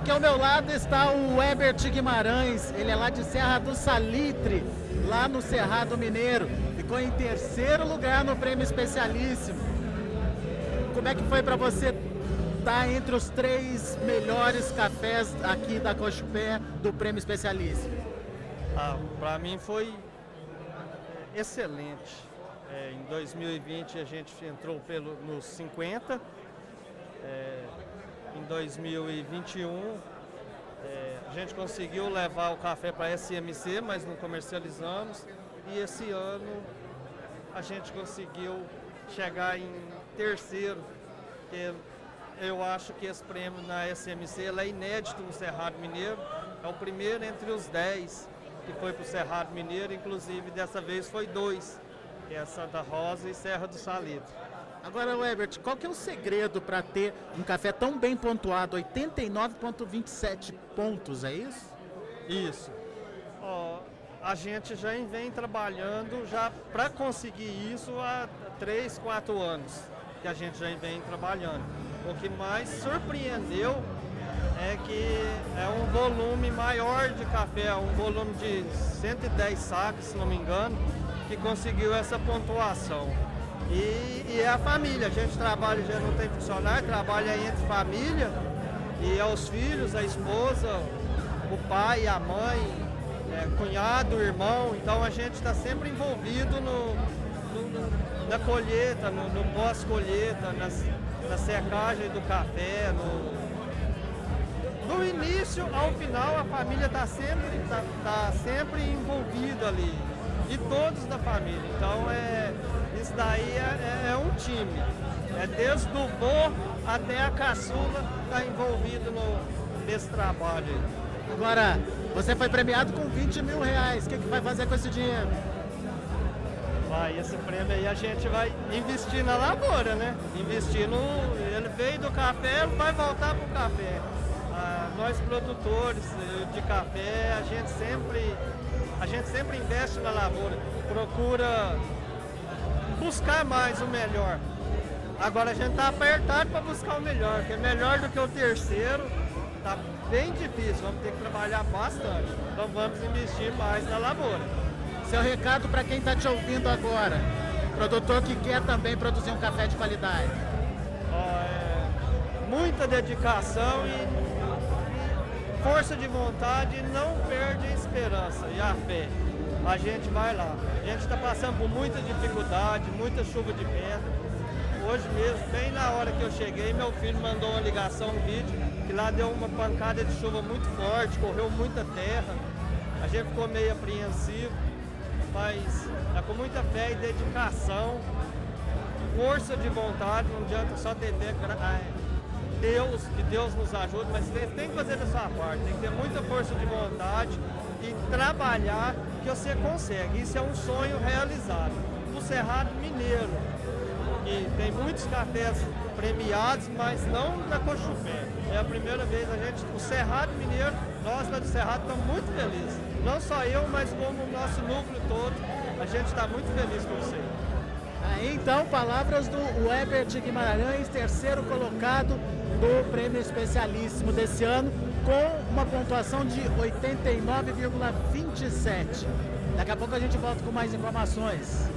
aqui ao meu lado está o Ebert Guimarães, ele é lá de Serra do Salitre, lá no Cerrado Mineiro. Ficou em terceiro lugar no prêmio especialíssimo. Como é que foi para você estar entre os três melhores cafés aqui da Cochupé do prêmio especialíssimo? Ah, para mim foi excelente. É, em 2020 a gente entrou pelo, nos 50. É, em 2021 é, a gente conseguiu levar o café para a SMC, mas não comercializamos. E esse ano a gente conseguiu chegar em terceiro, que eu acho que esse prêmio na SMC é inédito no Cerrado Mineiro. É o primeiro entre os 10 que foi para o Cerrado Mineiro, inclusive dessa vez foi dois, que é Santa Rosa e Serra do Salitre. Agora, Ebert, qual que é o segredo para ter um café tão bem pontuado, 89,27 pontos, é isso? Isso. A gente já vem trabalhando já para conseguir isso há 3, 4 anos que a gente já vem trabalhando. O que mais surpreendeu é que é um volume maior de café, um volume de 110 sacos, se não me engano, que conseguiu essa pontuação. E, e é a família, a gente trabalha, já não tem funcionário, trabalha entre família. E é os filhos, a esposa, o pai, a mãe, é, cunhado, irmão, então a gente está sempre envolvido no, no, na colheita, no, no pós-colheita, na secagem do café, no, do início ao final a família está sempre, tá, tá sempre envolvida ali. E todos da família. Então é, isso daí é, é, é um time. É desde o vô até a caçula está envolvido no, nesse trabalho. Agora, você foi premiado com 20 mil reais. O que, que vai fazer com esse dinheiro? Vai, esse prêmio aí a gente vai investir na lavoura, né? Investir no. Ele veio do café, ele vai voltar pro café nós produtores de café, a gente sempre, gente sempre investe na lavoura, procura buscar mais o melhor. Agora a gente está apertado para buscar o melhor, que é melhor do que o terceiro, tá bem difícil, vamos ter que trabalhar bastante. Então vamos investir mais na lavoura. Seu recado para quem está te ouvindo agora, produtor que quer também produzir um café de qualidade. é, muita dedicação e força de vontade, não perde a esperança e a fé. A gente vai lá. A gente está passando por muita dificuldade, muita chuva de pedra. Hoje mesmo, bem na hora que eu cheguei, meu filho mandou uma ligação, um vídeo, que lá deu uma pancada de chuva muito forte, correu muita terra. A gente ficou meio apreensivo, mas é com muita fé e dedicação, força de vontade, não adianta só ter fé, Deus, que Deus nos ajude, mas tem, tem que fazer da sua parte, tem que ter muita força de vontade e trabalhar que você consegue. Isso é um sonho realizado. O Cerrado Mineiro, que tem muitos cafés premiados, mas não na Cochupé. É a primeira vez a gente, o Cerrado Mineiro, nós lá do Cerrado estamos muito felizes. Não só eu, mas como o nosso núcleo todo, a gente está muito feliz com você. Aí então, palavras do Weber de Guimarães, terceiro colocado do prêmio especialíssimo desse ano, com uma pontuação de 89,27. Daqui a pouco a gente volta com mais informações.